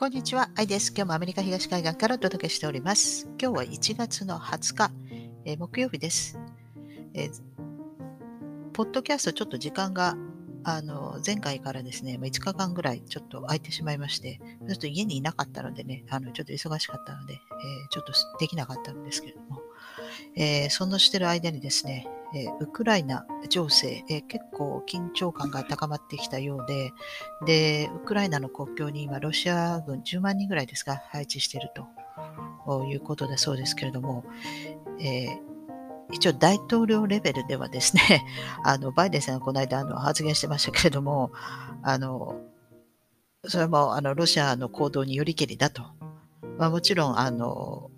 こんにちは、アイです。今日もアメリカ東海岸からお届けしております。今日は1月の20日、えー、木曜日です、えー、ポッドキャストちょっと時間があの前回からですね、5日間ぐらいちょっと空いてしまいまして、ちょっと家にいなかったのでね、あのちょっと忙しかったので、えー、ちょっとできなかったんですけれども、えそのしてる間にですね、えウクライナ情勢、え結構緊張感が高まってきたようで、で、ウクライナの国境に今、ロシア軍10万人ぐらいですか、配置しているということだそうですけれども、えー、一応大統領レベルではですね、あのバイデンさんがこの間あの発言してましたけれども、あのそれもあのロシアの行動によりけりだと。まあ、もちろんあの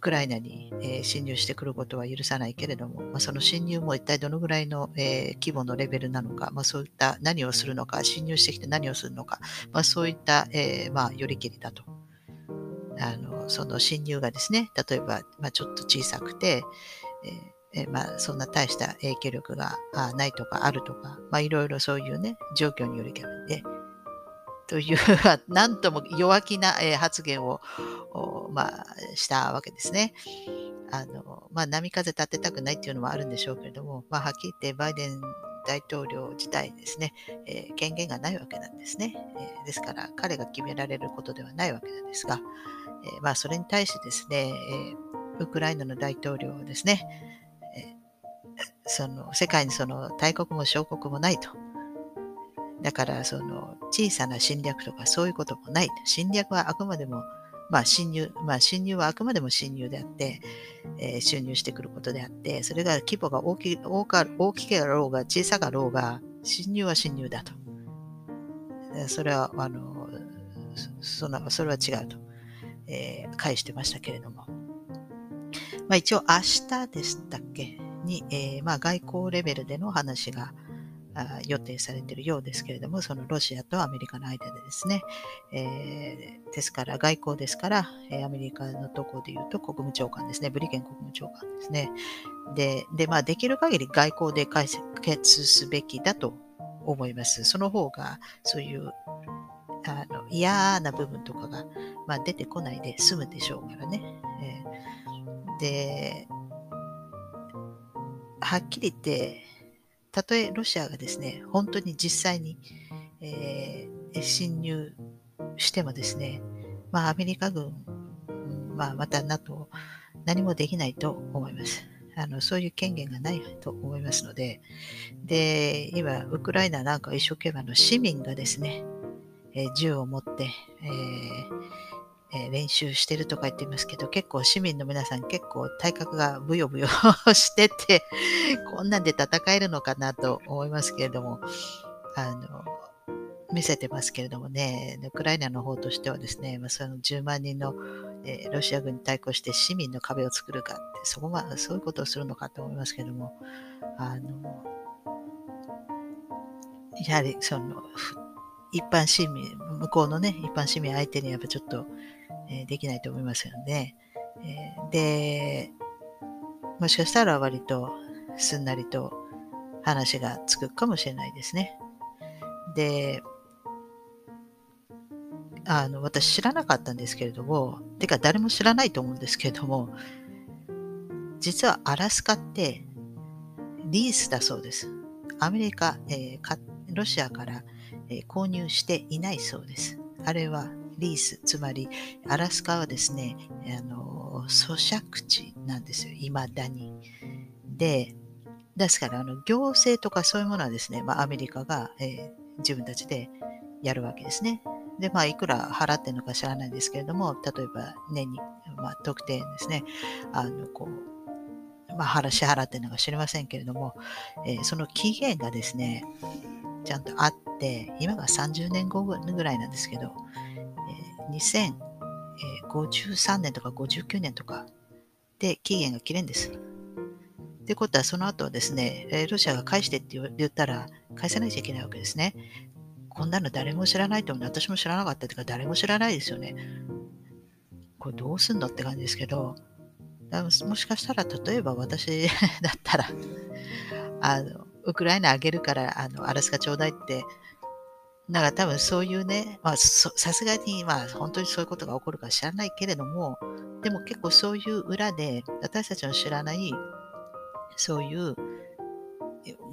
ウクライナに、えー、侵入してくることは許さないけれども、まあ、その侵入も一体どのぐらいの、えー、規模のレベルなのか、まあ、そういった何をするのか、侵入してきて何をするのか、まあ、そういった、えー、まあ、よりけりだと。あのその侵入がですね、例えば、まあ、ちょっと小さくて、えーまあ、そんな大した影響力がないとかあるとか、まあ、いろいろそういうね、状況によりけりで、という、なんとも弱気な発言を、まあ、したわけですね。あの、まあ、波風立てたくないっていうのもあるんでしょうけれども、まあ、はっきり言ってバイデン大統領自体ですね、えー、権限がないわけなんですね、えー、ですから、彼が決められることではないわけなんですが、えー、まあ、それに対してですね、えウクライナの大統領ですね、えその世界にその大国も小国もないと。だから、その小さな侵略とかそういうこともない。侵略はあくまでも、まあ侵入、まあ侵入はあくまでも侵入であって、えー、侵入してくることであって、それが規模が大き大か大きけろうが小さかろうが、侵入は侵入だと。それは、あの、そのそれは違うと、えー、返してましたけれども。まあ一応明日でしたっけ？に、えー、まあ外交レベルでの話が、予定されているようですけれども、そのロシアとアメリカの間でですね、えー、ですから外交ですから、えアメリカのとこで言うと国務長官ですね、ブリケン国務長官ですね。で、でまあ、できる限り外交で解決すべきだと思います。その方が、そういうあの嫌な部分とかが、まあ、出てこないで済むでしょうからね。えー、で、はっきり言って、たとえロシアがですね、本当に実際に、えー、侵入してもですね、まあ、アメリカ軍、まあ、また NATO、何もできないと思います。あのそういう権限がないと思いますので、で、今、ウクライナなんか一生懸命の市民がですね、えー、銃を持って、えーえー、練習してるとか言ってますけど、結構市民の皆さん結構体格がブヨブヨ してて、こんなんで戦えるのかなと思いますけれども、あの、見せてますけれどもね、ウクライナの方としてはですね、まあ、その10万人の、えー、ロシア軍に対抗して市民の壁を作るかって、そこはそういうことをするのかと思いますけれども、あの、やはりその、一般市民、向こうのね、一般市民相手にやっぱちょっと、えできないと思いますよね。えで、もしかしたら割とすんなりと話がつくかもしれないですね。で、あの、私知らなかったんですけれども、てか誰も知らないと思うんですけれども、実はアラスカってリースだそうです。アメリカ、えー、ロシアから、えー、購入していないそうです。あれはリース、つまりアラスカはですね、あの咀嚼地なんですよ、いまだに。で、ですからあの行政とかそういうものはですね、まあ、アメリカが、えー、自分たちでやるわけですね。で、まあ、いくら払ってるのか知らないんですけれども、例えば年に、まあ、特定ですね、あの、こう、まあ、支払ってるのか知りませんけれども、えー、その期限がですね、ちゃんとあって、今が30年後ぐらいなんですけど、2053年とか59年とかで期限が切れんです。ってことは、その後はですね、ロシアが返してって言ったら、返さないといけないわけですね。こんなの誰も知らないと思う。私も知らなかったというか、誰も知らないですよね。これどうすんのって感じですけど、もしかしたら、例えば私 だったらあの、ウクライナあげるから、あの、アラスカちょうだいってだから多分そういうね、まあさすがにまあ本当にそういうことが起こるか知らないけれども、でも結構そういう裏で私たちの知らないそういう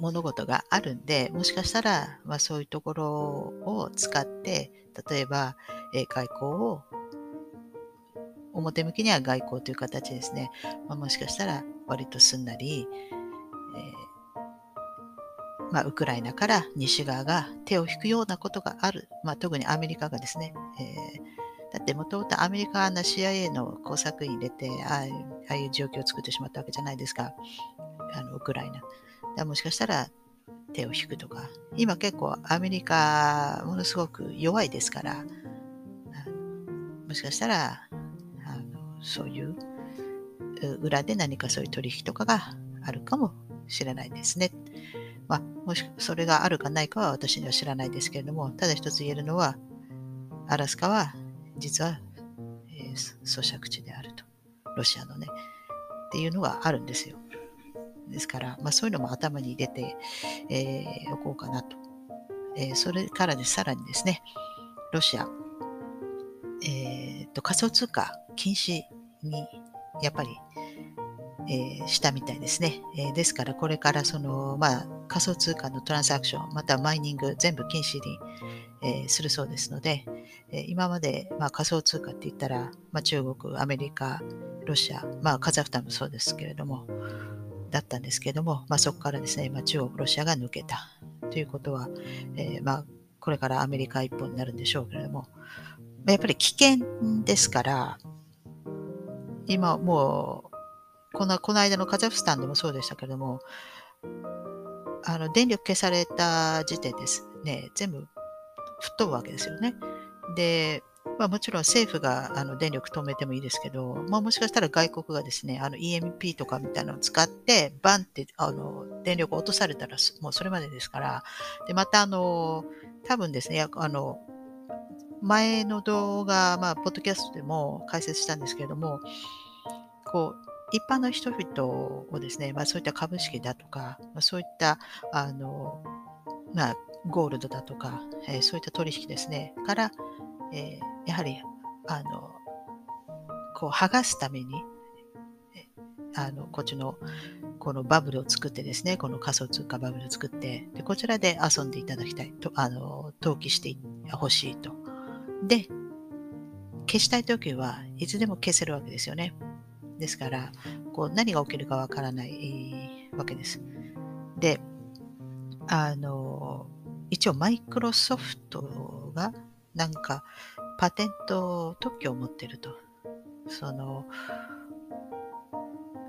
物事があるんで、もしかしたら、まあ、そういうところを使って、例えば、え、外交を、表向きには外交という形ですね。まあ、もしかしたら割とすんなり、えー、まあ、ウクライナから西側が手を引くようなことがある。まあ、特にアメリカがですね、えー、だってもともとアメリカの CIA の工作員入れてああいう状況を作ってしまったわけじゃないですか。あのウクライナ。だもしかしたら手を引くとか、今結構アメリカものすごく弱いですから、もしかしたらあのそういう裏で何かそういう取引とかがあるかもしれないですね。もしそれがあるかないかは私には知らないですけれども、ただ一つ言えるのは、アラスカは実は、えー、咀嚼地であると。ロシアのね。っていうのがあるんですよ。ですから、まあ、そういうのも頭に入れて、えー、おこうかなと。えー、それからでさらにですね、ロシア、えーと、仮想通貨禁止にやっぱり、えー、したみたいですね。えー、ですから、これからその、まあ、仮想通貨のトランサクション、またマイニング、全部禁止に、えー、するそうですので、え今まで、まあ、仮想通貨って言ったら、まあ、中国、アメリカ、ロシア、まあ、カザフスタンもそうですけれども、だったんですけども、まあ、そこからですね、今中国、ロシアが抜けたということは、え、まあ、これからアメリカ一本になるんでしょうけれども、やっぱり危険ですから、今もう、このこの間のカザフスタンでもそうでしたけれども、あの電力消された時点ですね、全部吹っ飛ぶわけですよね。で、まあ、もちろん政府があの電力止めてもいいですけど、まあ、もしかしたら外国がですね、あの EMP とかみたいなのを使って、バンってあの電力を落とされたら、もうそれまでですから、でまたあの、多分ですね、あの前の動画、まあ、ポッドキャストでも解説したんですけれども、こう、一般の人々をですね、まあ、そういった株式だとか、まあ、そういった、あの、まあ、ゴールドだとか、えー、そういった取引ですね、から、えー、やはり、あの、こう、剥がすために、あの、こっちの、このバブルを作ってですね、この仮想通貨バブルを作って、でこちらで遊んでいただきたいと、あの、登記してほしいと。で、消したいときはいつでも消せるわけですよね。ですから、こう何が起きるかわからないわけです。で、あの、一応マイクロソフトがなんかパテント特許を持ってると。その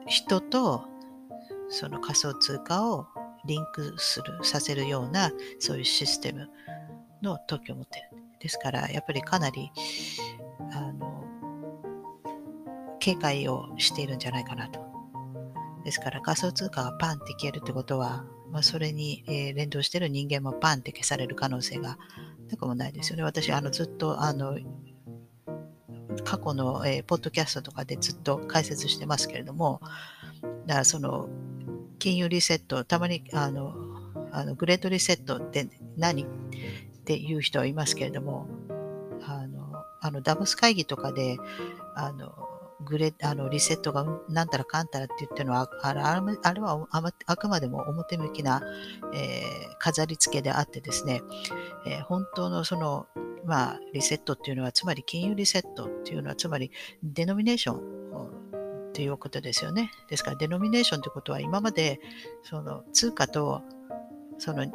人とその仮想通貨をリンクする、させるようなそういうシステムの特許を持ってる。ですから、やっぱりかなり、あの、警戒をしているんじゃないかなと。ですから、仮想通貨がパンって消えるってことは、まあ、それに、え、連動している人間もパンって消される可能性がなくもないですよね。私、あのずっとあの過去の、えー、ポッドキャストとかでずっと解説してますけれども、だからその金融リセット、たまにあのあのグレートリセットって何？っていう人はいますけれども、あのあのダボス会議とかであのグレあのリセットがなんたらかんたらって言ってるのは、あれあれはあくまでも表向きな、えー、飾り付けであってですね、えー、本当のその、まあ、リセットっていうのは、つまり金融リセットっていうのは、つまりデノミネーションっていうことですよね。ですから、デノミネーションってことは、今までその通貨と、その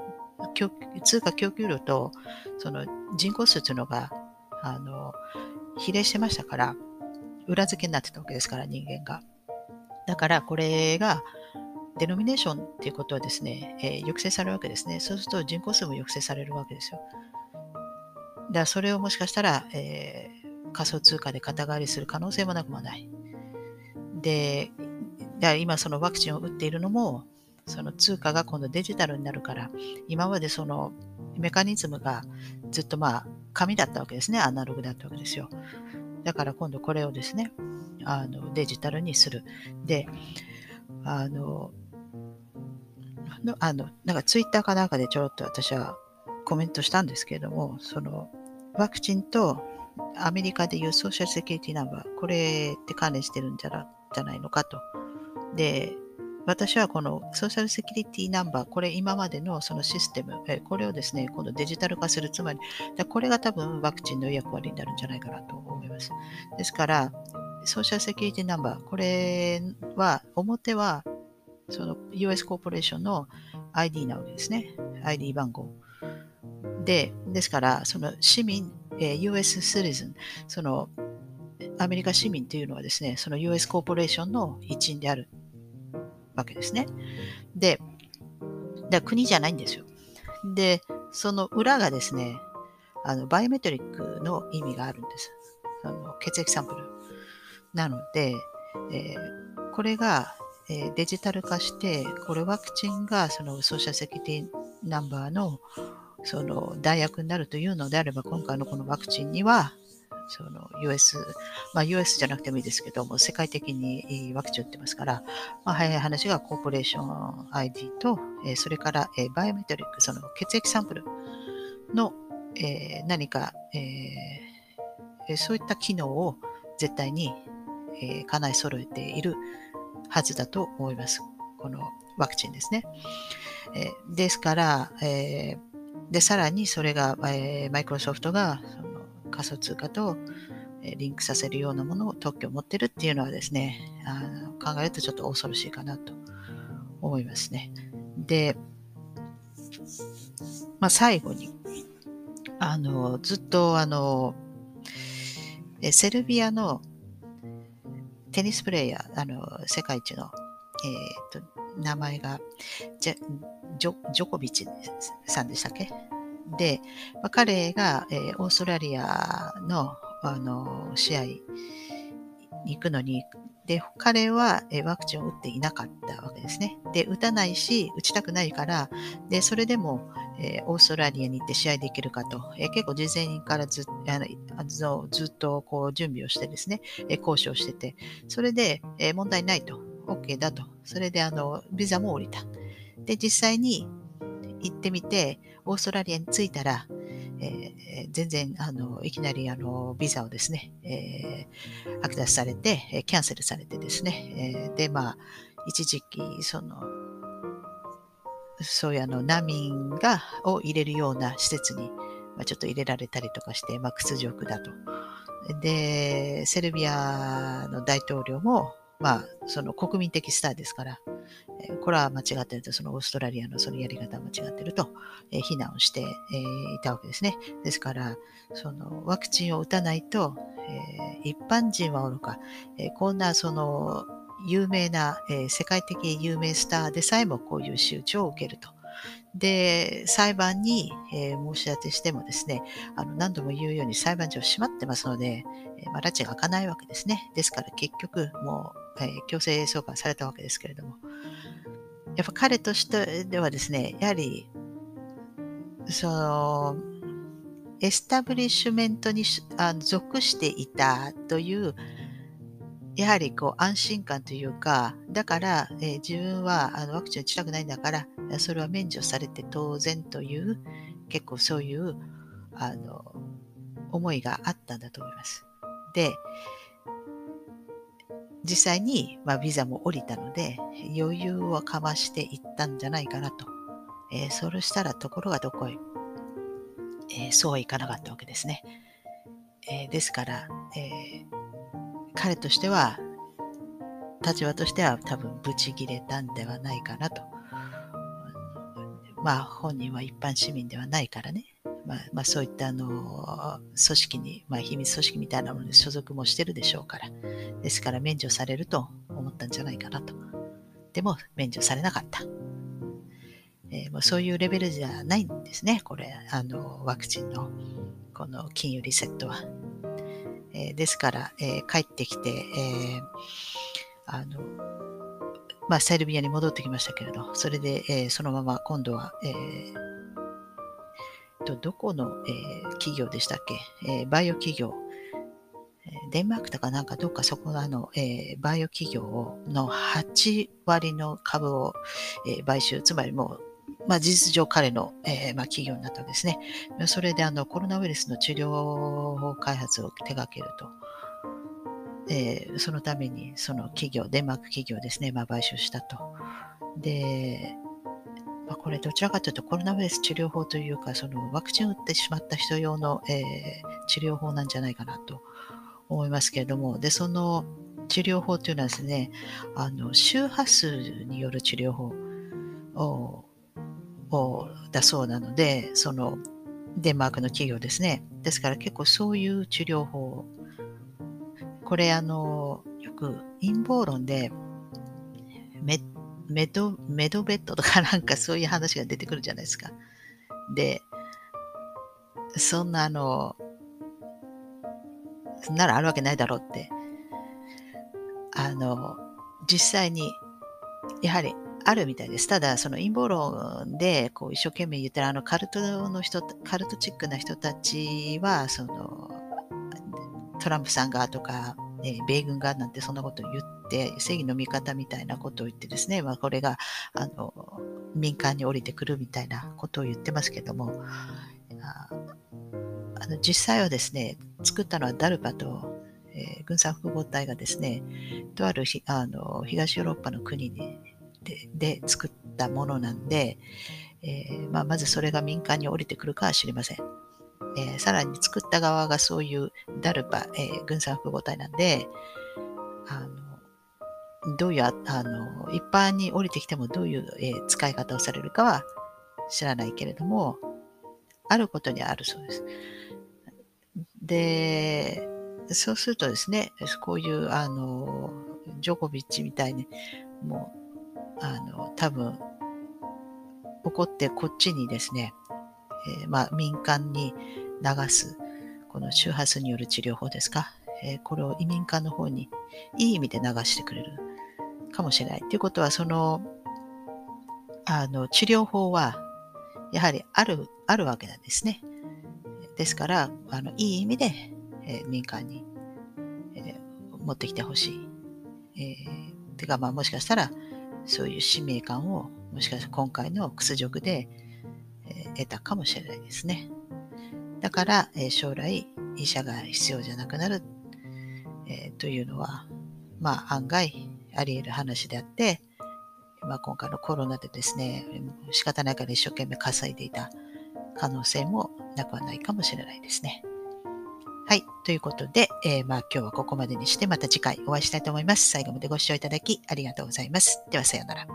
通貨供給量とその人口数というのがあの比例してましたから、裏付けになってたわけですから、人間が。だから、これが、デノミネーションっていうことはですね、えー、抑制されるわけですね。そうすると人口数も抑制されるわけですよ。だからそれをもしかしたら、えー、仮想通貨で肩代わりする可能性もなくもない。で、だから今そのワクチンを打っているのも、その通貨が今度デジタルになるから、今までそのメカニズムがずっとまあ紙だったわけですね。アナログだったわけですよ。だから今度これをですね、あのデジタルにする。で、あの、あのなんかツイッターかなんかでちょろっと私はコメントしたんですけれども、そのワクチンとアメリカでいうソーシャルセキュリティナンバー、これって関連してるんじゃじゃないのかと。で、私はこのソーシャルセキュリティナンバー、これ今までのそのシステム、これをですね、今度デジタル化する、つまり、これが多分ワクチンの役割になるんじゃないかなと思います。ですから、ソーシャルセキュリティナンバー、これは、表は、その US コーポレーションの ID なわけですね。ID 番号。で、ですから、その市民、え、US シリズン、そのアメリカ市民というのはですね、その US コーポレーションの一員であるわけですね。で、だ国じゃないんですよ。で、その裏がですね、あのバイオメトリックの意味があるんです。あの血液サンプル。なので、えー、これが、えー、デジタル化して、これワクチンがそのソーシャルセキュリティナンバーのその代役になるというのであれば、今回のこのワクチンには、その US、まあ US じゃなくてもいいですけども、世界的にワクチン打ってますから、まあ、早い話がコーポレーション ID と、えそれからえバイオメトリック、その血液サンプルの、え何か、えそういった機能を絶対に、え叶え揃えているはずだと思います。このワクチンですね。えですから、えで、さらにそれが、えマイクロソフトが仮想通貨とリンクさせるようなものを特許を持ってるっていうのはですね、あの考えるとちょっと恐ろしいかなと思いますね。で、まあ、最後に、あの、ずっとあの、セルビアのテニスプレーヤー、あの、世界一の、えっ、ー、と、名前がジョジョコビッチさんでしたっけ？で、まあ、彼が、えー、オーストラリアのあの試合に行くのに、で、彼は、えー、ワクチンを打っていなかったわけですね。で、打たないし、打ちたくないから、で、それでも、えー、オーストラリアに行って試合できるかと、えー、結構事前からずあのずっとこう準備をしてですね、えー、交渉してて、それで、え、問題ないと、OK だと、それであのビザも降りた。で、実際に行ってみて、オーストラリアに着いたら、えー、全然あのいきなりあのビザをですね、えー、剥奪されて、キャンセルされてですね、えー、で、まあ、一時期、その、そういうあの難民がを入れるような施設に、まあ、ちょっと入れられたりとかして、まあ、屈辱だと。で、セルビアの大統領も、まあ、その国民的スターですから、これは間違ってると、そのオーストラリアのそのやり方は間違ってると、えー、非難をして、え、いたわけですね。ですから、そのワクチンを打たないと、え、一般人はおろか、えこんなその有名な、え世界的有名スターでさえもこういう仕打ちを受けると。で、裁判に、えー、申し立てしてもですね、あの何度も言うように裁判所閉まってますので、えー、まあ、埒が明かないわけですね。ですから結局、もう、えー、強制送還されたわけですけれども、やっぱ彼としてはですね、やはり、その、エスタブリッシュメントにあ属していたという、やはりこう安心感というか、だから、えー、自分はあのワクチン打ちたくないんだから、それは免除されて当然という、結構そういうあの思いがあったんだと思います。で、実際に、まあ、ビザも降りたので、余裕をかましていったんじゃないかなと。えー、そうしたらところがどこへ、えー、そうはいかなかったわけですね。えー、ですから、え彼としては、立場としては多分ブチ切れたんではないかなと。まあ本人は一般市民ではないからね。まあ、まあ、そういったあの組織に、まあ、秘密組織みたいなものに所属もしてるでしょうから。ですから免除されると思ったんじゃないかなと。でも免除されなかった。えー、もうそういうレベルじゃないんですね。これ、あの、ワクチンのこの金融リセットは。えー、ですから、えー、帰ってきて、え、あの、まあ、セルビアに戻ってきましたけれど、それで、え、そのまま今度は、えー、とどこの、えー、企業でしたっけ、えー、バイオ企業、デンマークとかなんかどっかそこのあの、えー、バイオ企業の8割の株を、えー、買収、つまりもうまあ、事実上彼の、えー、まあ、企業になったわけですね。それであのコロナウイルスの治療開発を手掛けると。えー、そのためにその企業、デンマーク企業ですね、まあ、買収したと。で、まあ、これどちらかというとコロナウイルス治療法というか、そのワクチン打ってしまった人用の、えー、治療法なんじゃないかなと思いますけれども、で、その治療法というのはですね、あの周波数による治療法ををだそうなので、そのデンマークの企業ですね。ですから結構そういう治療法、これあの、よく陰謀論でメメドメドベッドとかなんかそういう話が出てくるじゃないですか。で、そんなあの、そんなのあるわけないだろうって、あの、実際に、やはりあるみたいです。ただ、その陰謀論でこう一生懸命言ってるあのカルトの人、カルトチックな人たちは、そのトランプさんがとか、え米軍がなんてそんなことを言って、正義の味方みたいなことを言ってですね、まあ、これがあの民間に降りてくるみたいなことを言ってますけども、あの実際はですね、作ったのはダルパと、えー、軍産複合体がですね、とあるあの東ヨーロッパの国にでで作ったものなんで、えー、まあ、まずそれが民間に降りてくるかは知りません。えー、さらに作った側がそういうダルパ、えー、軍産複合体なんで、あのどういう、あの、一般に降りてきてもどういう、えー、使い方をされるかは知らないけれども、あることにあるそうです。で、そうするとですね、こういう、あの、ジョコビッチみたいに、もう、あの、多分、怒ってこっちにですね、えー、まあ、民間に流す、この周波数による治療法ですか、えー、これを移民間の方にいい意味で流してくれるかもしれない。ということは、その、あの、治療法は、やはりある、あるわけなんですね。ですから、あの、いい意味で、えー、民間に、えー、持ってきてほしい。えー、てか、まあ、もしかしたら、そういう使命感をもしかしたら今回の屈辱で、え、得たかもしれないですね。だから、えー、将来医者が必要じゃなくなる、えー、というのは、まあ案外あり得る話であって、まあ、今回のコロナでですね、仕方ないから一生懸命稼いでいた可能性もなくはないかもしれないですね。はい。ということで、えー、まあ今日はここまでにしてまた次回お会いしたいと思います。最後までご視聴いただきありがとうございます。ではさようなら。